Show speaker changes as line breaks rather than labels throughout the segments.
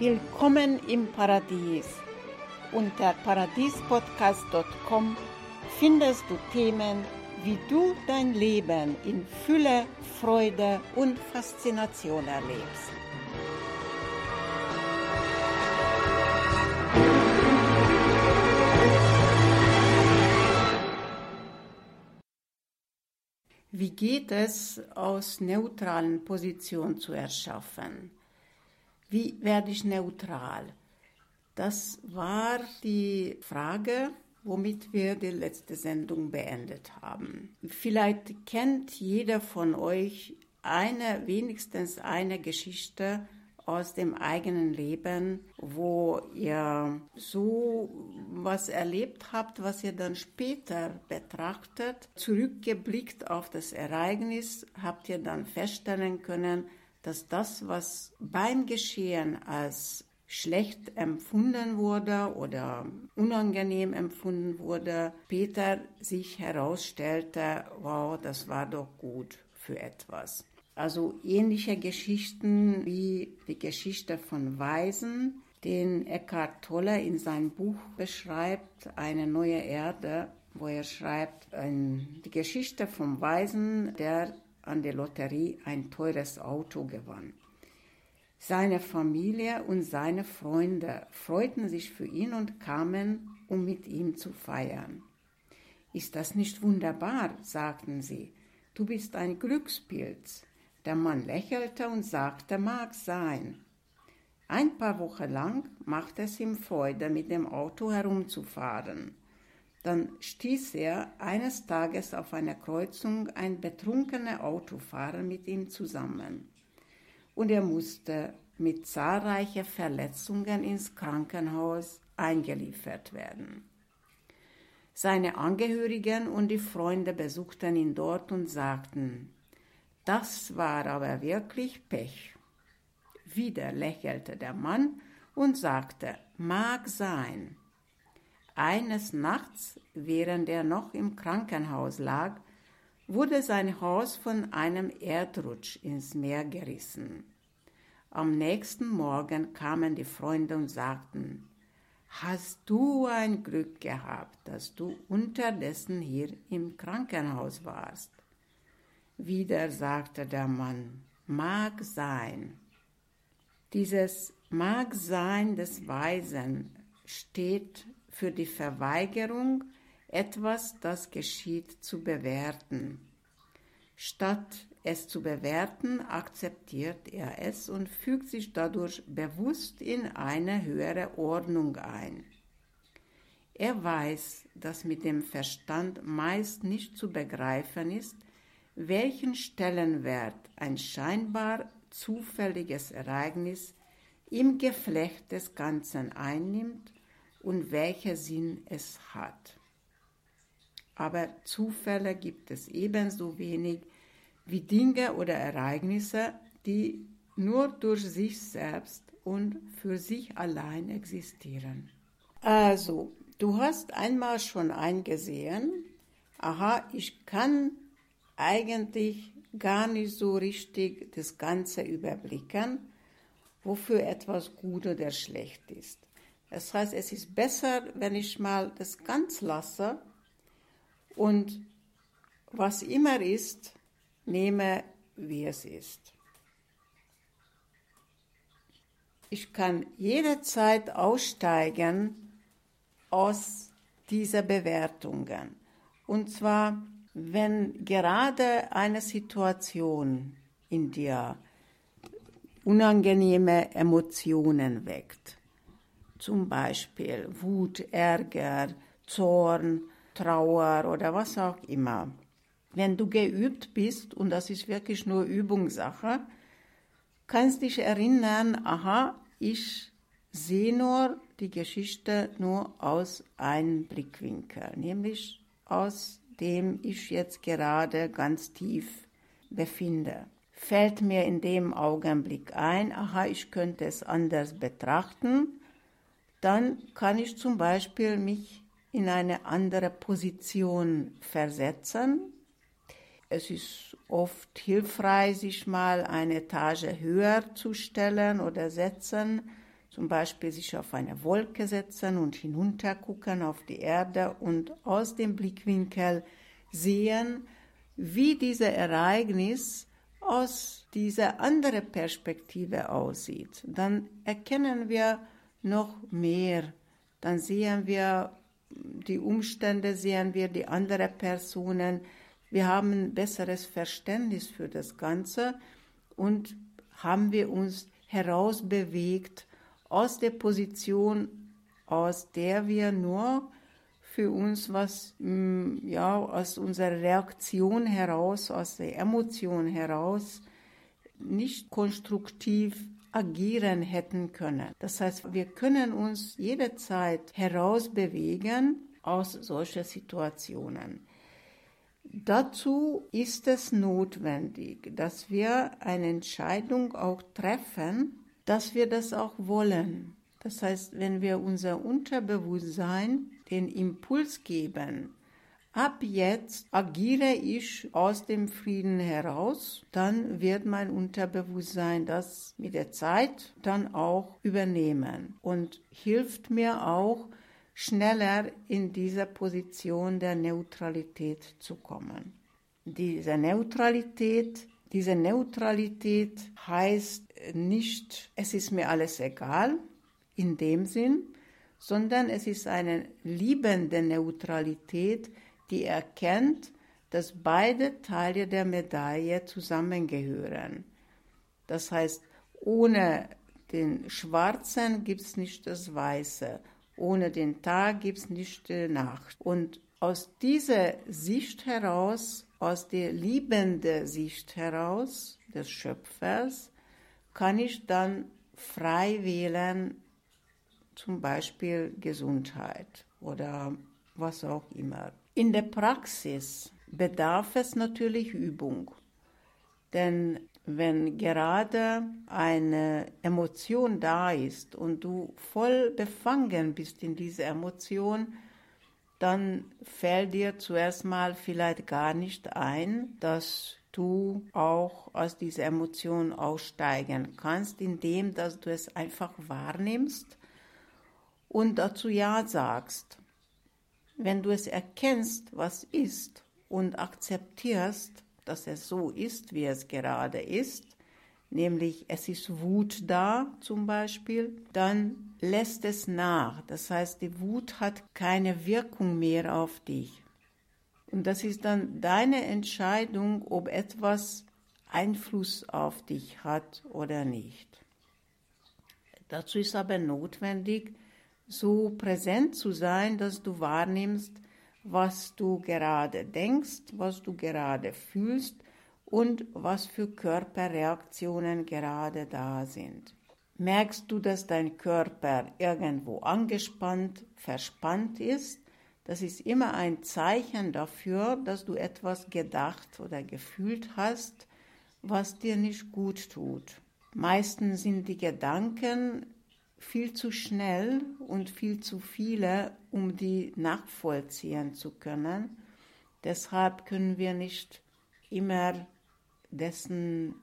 Willkommen im Paradies. Unter paradiespodcast.com findest du Themen, wie du dein Leben in Fülle, Freude und Faszination erlebst. Wie geht es, aus neutralen Positionen zu erschaffen? Wie werde ich neutral? Das war die Frage, womit wir die letzte Sendung beendet haben. Vielleicht kennt jeder von euch eine, wenigstens eine Geschichte aus dem eigenen Leben, wo ihr so was erlebt habt, was ihr dann später betrachtet, zurückgeblickt auf das Ereignis, habt ihr dann feststellen können, dass das, was beim Geschehen als schlecht empfunden wurde oder unangenehm empfunden wurde, später sich herausstellte, wow, das war doch gut für etwas. Also ähnliche Geschichten wie die Geschichte von Weisen, den Eckhart Tolle in seinem Buch beschreibt, Eine neue Erde, wo er schreibt, die Geschichte vom Weisen, der an der Lotterie ein teures Auto gewann. Seine Familie und seine Freunde freuten sich für ihn und kamen, um mit ihm zu feiern. Ist das nicht wunderbar? sagten sie. Du bist ein Glückspilz. Der Mann lächelte und sagte, mag sein. Ein paar Wochen lang machte es ihm Freude, mit dem Auto herumzufahren. Dann stieß er eines Tages auf einer Kreuzung ein betrunkener Autofahrer mit ihm zusammen. Und er musste mit zahlreichen Verletzungen ins Krankenhaus eingeliefert werden. Seine Angehörigen und die Freunde besuchten ihn dort und sagten, das war aber wirklich Pech. Wieder lächelte der Mann und sagte, mag sein. Eines Nachts, während er noch im Krankenhaus lag, wurde sein Haus von einem Erdrutsch ins Meer gerissen. Am nächsten Morgen kamen die Freunde und sagten, Hast du ein Glück gehabt, dass du unterdessen hier im Krankenhaus warst? Wieder sagte der Mann, mag sein. Dieses mag sein des Weisen steht für die Verweigerung, etwas, das geschieht, zu bewerten. Statt es zu bewerten, akzeptiert er es und fügt sich dadurch bewusst in eine höhere Ordnung ein. Er weiß, dass mit dem Verstand meist nicht zu begreifen ist, welchen Stellenwert ein scheinbar zufälliges Ereignis im Geflecht des Ganzen einnimmt und welcher Sinn es hat. Aber Zufälle gibt es ebenso wenig wie Dinge oder Ereignisse, die nur durch sich selbst und für sich allein existieren. Also, du hast einmal schon eingesehen, aha, ich kann eigentlich gar nicht so richtig das Ganze überblicken, wofür etwas gut oder schlecht ist. Das heißt, es ist besser, wenn ich mal das ganz lasse und was immer ist, nehme, wie es ist. Ich kann jederzeit aussteigen aus dieser Bewertungen. Und zwar wenn gerade eine Situation in dir unangenehme Emotionen weckt, zum Beispiel Wut, Ärger, Zorn, Trauer oder was auch immer, wenn du geübt bist, und das ist wirklich nur Übungssache, kannst dich erinnern, aha, ich sehe nur die Geschichte nur aus einem Blickwinkel, nämlich aus dem ich jetzt gerade ganz tief befinde. Fällt mir in dem Augenblick ein, aha, ich könnte es anders betrachten, dann kann ich zum Beispiel mich in eine andere Position versetzen. Es ist oft hilfreich, sich mal eine Etage höher zu stellen oder setzen, zum Beispiel sich auf eine Wolke setzen und hinuntergucken auf die Erde und aus dem Blickwinkel sehen, wie dieses Ereignis aus dieser anderen Perspektive aussieht. Dann erkennen wir noch mehr. Dann sehen wir die Umstände, sehen wir die anderen Personen. Wir haben ein besseres Verständnis für das Ganze und haben wir uns herausbewegt aus der Position, aus der wir nur für uns was, mm, ja, aus unserer Reaktion heraus, aus der Emotion heraus, nicht konstruktiv agieren hätten können. Das heißt, wir können uns jederzeit herausbewegen aus solchen Situationen. Dazu ist es notwendig, dass wir eine Entscheidung auch treffen, dass wir das auch wollen. Das heißt, wenn wir unser Unterbewusstsein den Impuls geben, ab jetzt agiere ich aus dem Frieden heraus, dann wird mein Unterbewusstsein das mit der Zeit dann auch übernehmen und hilft mir auch, schneller in diese Position der Neutralität zu kommen. Diese Neutralität, diese Neutralität heißt nicht, es ist mir alles egal in dem Sinn, sondern es ist eine liebende Neutralität, die erkennt, dass beide Teile der Medaille zusammengehören. Das heißt, ohne den Schwarzen gibt es nicht das Weiße, ohne den Tag gibt es nicht die Nacht. Und aus dieser Sicht heraus, aus der liebenden Sicht heraus des Schöpfers, kann ich dann frei wählen, zum Beispiel Gesundheit oder was auch immer. In der Praxis bedarf es natürlich Übung, denn wenn gerade eine Emotion da ist und du voll befangen bist in dieser Emotion, dann fällt dir zuerst mal vielleicht gar nicht ein, dass du auch aus dieser Emotion aussteigen kannst, indem dass du es einfach wahrnimmst und dazu Ja sagst. Wenn du es erkennst, was ist und akzeptierst, dass es so ist, wie es gerade ist, nämlich es ist Wut da zum Beispiel, dann lässt es nach. Das heißt, die Wut hat keine Wirkung mehr auf dich. Und das ist dann deine Entscheidung, ob etwas Einfluss auf dich hat oder nicht. Dazu ist aber notwendig, so präsent zu sein, dass du wahrnimmst, was du gerade denkst, was du gerade fühlst und was für Körperreaktionen gerade da sind. Merkst du, dass dein Körper irgendwo angespannt, verspannt ist, das ist immer ein Zeichen dafür, dass du etwas gedacht oder gefühlt hast, was dir nicht gut tut. Meistens sind die Gedanken viel zu schnell und viel zu viele, um die nachvollziehen zu können. Deshalb können wir nicht immer dessen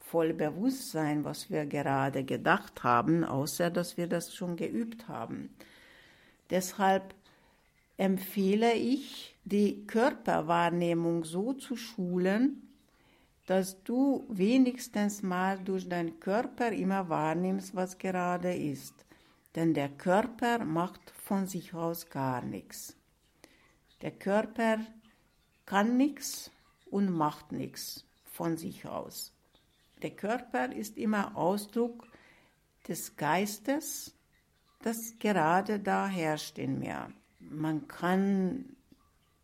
voll bewusst sein, was wir gerade gedacht haben, außer dass wir das schon geübt haben. Deshalb empfehle ich, die Körperwahrnehmung so zu schulen, dass du wenigstens mal durch deinen Körper immer wahrnimmst, was gerade ist. Denn der Körper macht von sich aus gar nichts. Der Körper kann nichts und macht nichts von sich aus. Der Körper ist immer Ausdruck des Geistes, das gerade da herrscht in mir. Man kann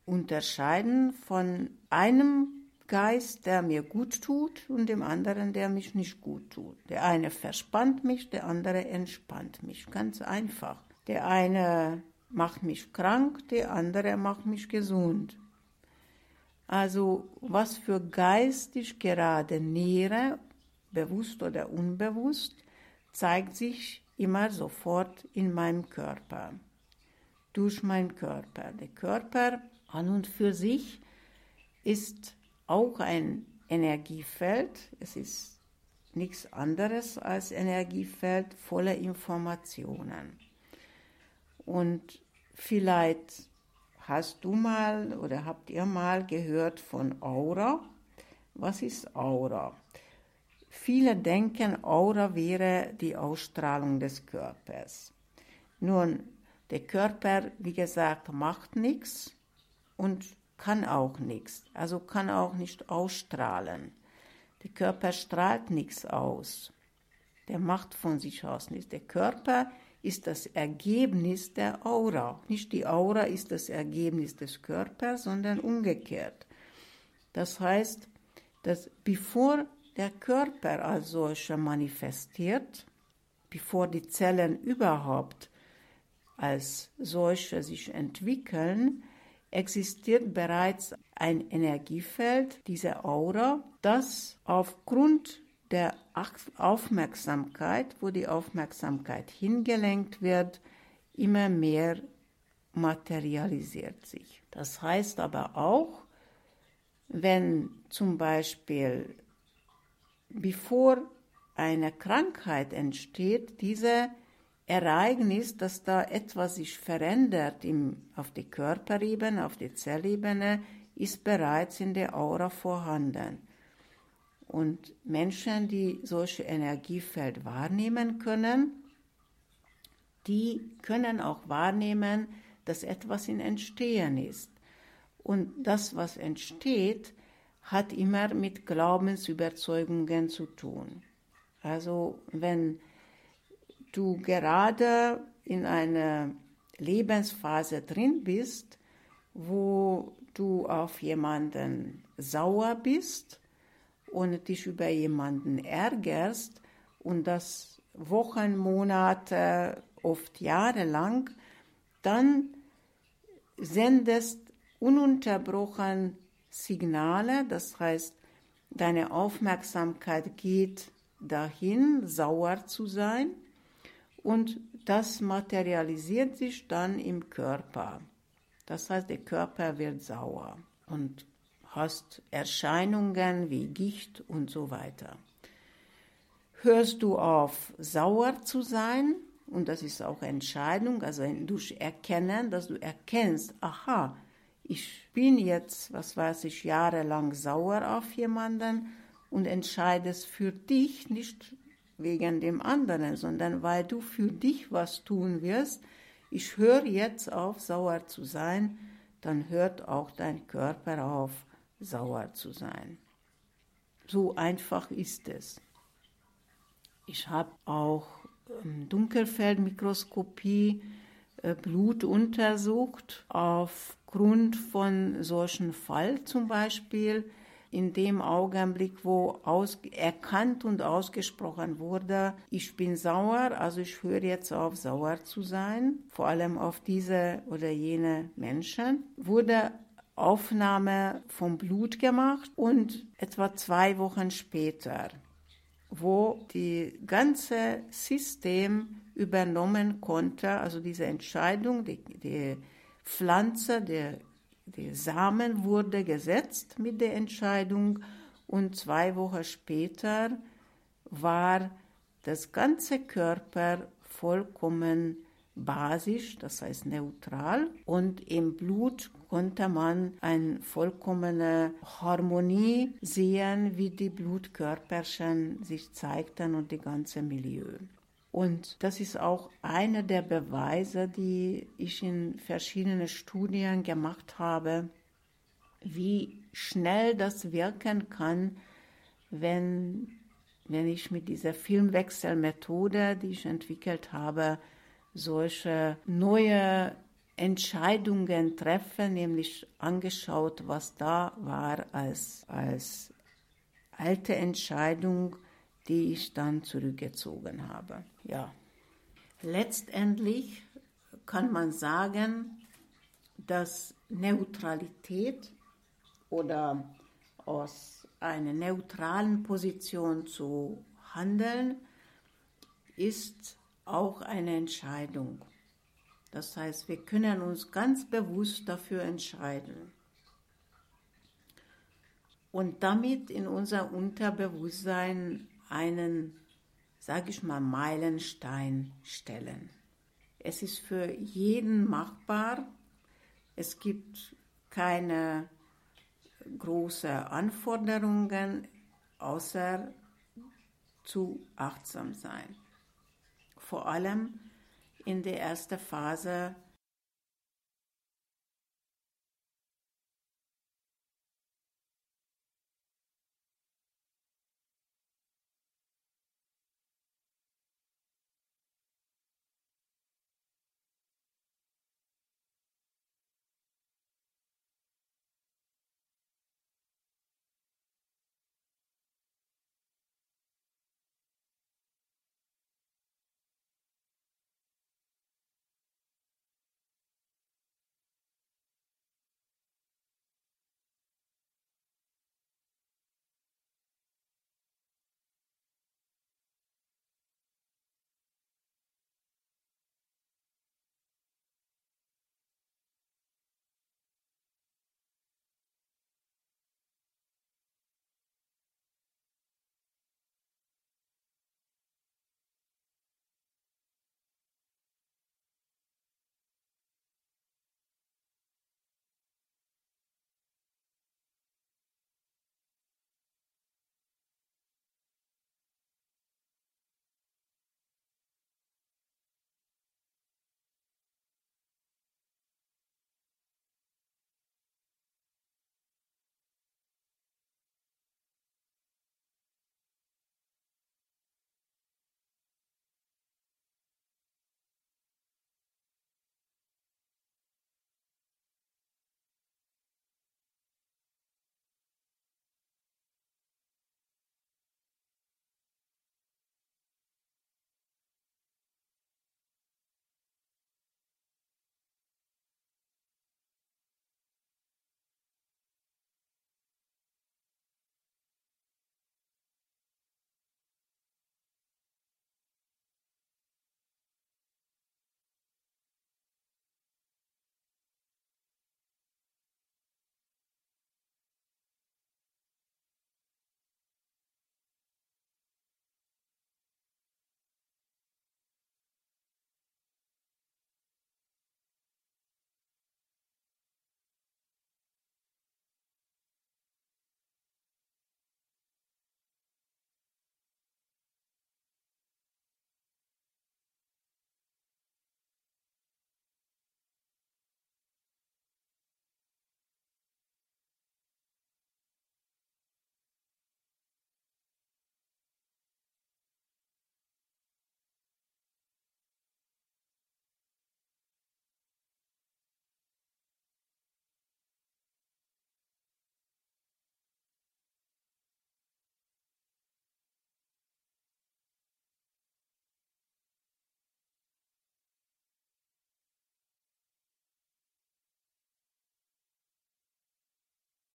unterscheiden von einem Geist, der mir gut tut und dem anderen, der mich nicht gut tut. Der eine verspannt mich, der andere entspannt mich. Ganz einfach. Der eine macht mich krank, der andere macht mich gesund. Also was für Geist ich gerade nähere, bewusst oder unbewusst, zeigt sich immer sofort in meinem Körper, durch meinen Körper. Der Körper an und für sich ist auch ein Energiefeld. Es ist nichts anderes als Energiefeld voller Informationen. Und vielleicht hast du mal oder habt ihr mal gehört von Aura? Was ist Aura? Viele denken, Aura wäre die Ausstrahlung des Körpers. Nun, der Körper, wie gesagt, macht nichts und kann auch nichts, also kann auch nicht ausstrahlen. Der Körper strahlt nichts aus. Der macht von sich aus nichts. Der Körper ist das Ergebnis der Aura. Nicht die Aura ist das Ergebnis des Körpers, sondern umgekehrt. Das heißt, dass bevor der Körper als solcher manifestiert, bevor die Zellen überhaupt als solche sich entwickeln, existiert bereits ein Energiefeld, diese Aura, das aufgrund der Aufmerksamkeit, wo die Aufmerksamkeit hingelenkt wird, immer mehr materialisiert sich. Das heißt aber auch, wenn zum Beispiel bevor eine Krankheit entsteht, diese Ereignis, dass da etwas sich verändert im, auf der Körperebene, auf der Zellebene, ist bereits in der Aura vorhanden. Und Menschen, die solche Energiefeld wahrnehmen können, die können auch wahrnehmen, dass etwas in Entstehen ist. Und das, was entsteht, hat immer mit Glaubensüberzeugungen zu tun. Also wenn du gerade in einer Lebensphase drin bist, wo du auf jemanden sauer bist und dich über jemanden ärgerst und das Wochen, Monate, oft Jahre lang, dann sendest ununterbrochen Signale, das heißt, deine Aufmerksamkeit geht dahin, sauer zu sein und das materialisiert sich dann im Körper. Das heißt, der Körper wird sauer und hast Erscheinungen wie Gicht und so weiter. Hörst du auf, sauer zu sein, und das ist auch Entscheidung, also durch Erkennen, dass du erkennst, aha, ich bin jetzt, was weiß ich, jahrelang sauer auf jemanden und entscheidest für dich, nicht wegen dem anderen, sondern weil du für dich was tun wirst. Ich höre jetzt auf, sauer zu sein, dann hört auch dein Körper auf, sauer zu sein. So einfach ist es. Ich habe auch ähm, Dunkelfeldmikroskopie äh, Blut untersucht aufgrund von solchen Fall zum Beispiel in dem Augenblick, wo aus, erkannt und ausgesprochen wurde, ich bin sauer, also ich höre jetzt auf, sauer zu sein, vor allem auf diese oder jene Menschen, wurde Aufnahme vom Blut gemacht und etwa zwei Wochen später, wo die ganze System übernommen konnte, also diese Entscheidung, die, die Pflanze, der der Samen wurde gesetzt mit der Entscheidung und zwei Wochen später war das ganze Körper vollkommen basisch, das heißt neutral und im Blut konnte man eine vollkommene Harmonie sehen, wie die Blutkörperchen sich zeigten und die ganze Milieu. Und das ist auch einer der Beweise, die ich in verschiedenen Studien gemacht habe, wie schnell das wirken kann, wenn, wenn ich mit dieser Filmwechselmethode, die ich entwickelt habe, solche neue Entscheidungen treffe, nämlich angeschaut, was da war als, als alte Entscheidung, die ich dann zurückgezogen habe. Ja. Letztendlich kann man sagen, dass Neutralität oder aus einer neutralen Position zu handeln, ist auch eine Entscheidung. Das heißt, wir können uns ganz bewusst dafür entscheiden und damit in unser Unterbewusstsein einen, sage ich mal, Meilenstein stellen. Es ist für jeden machbar. Es gibt keine großen Anforderungen, außer zu achtsam sein. Vor allem in der ersten Phase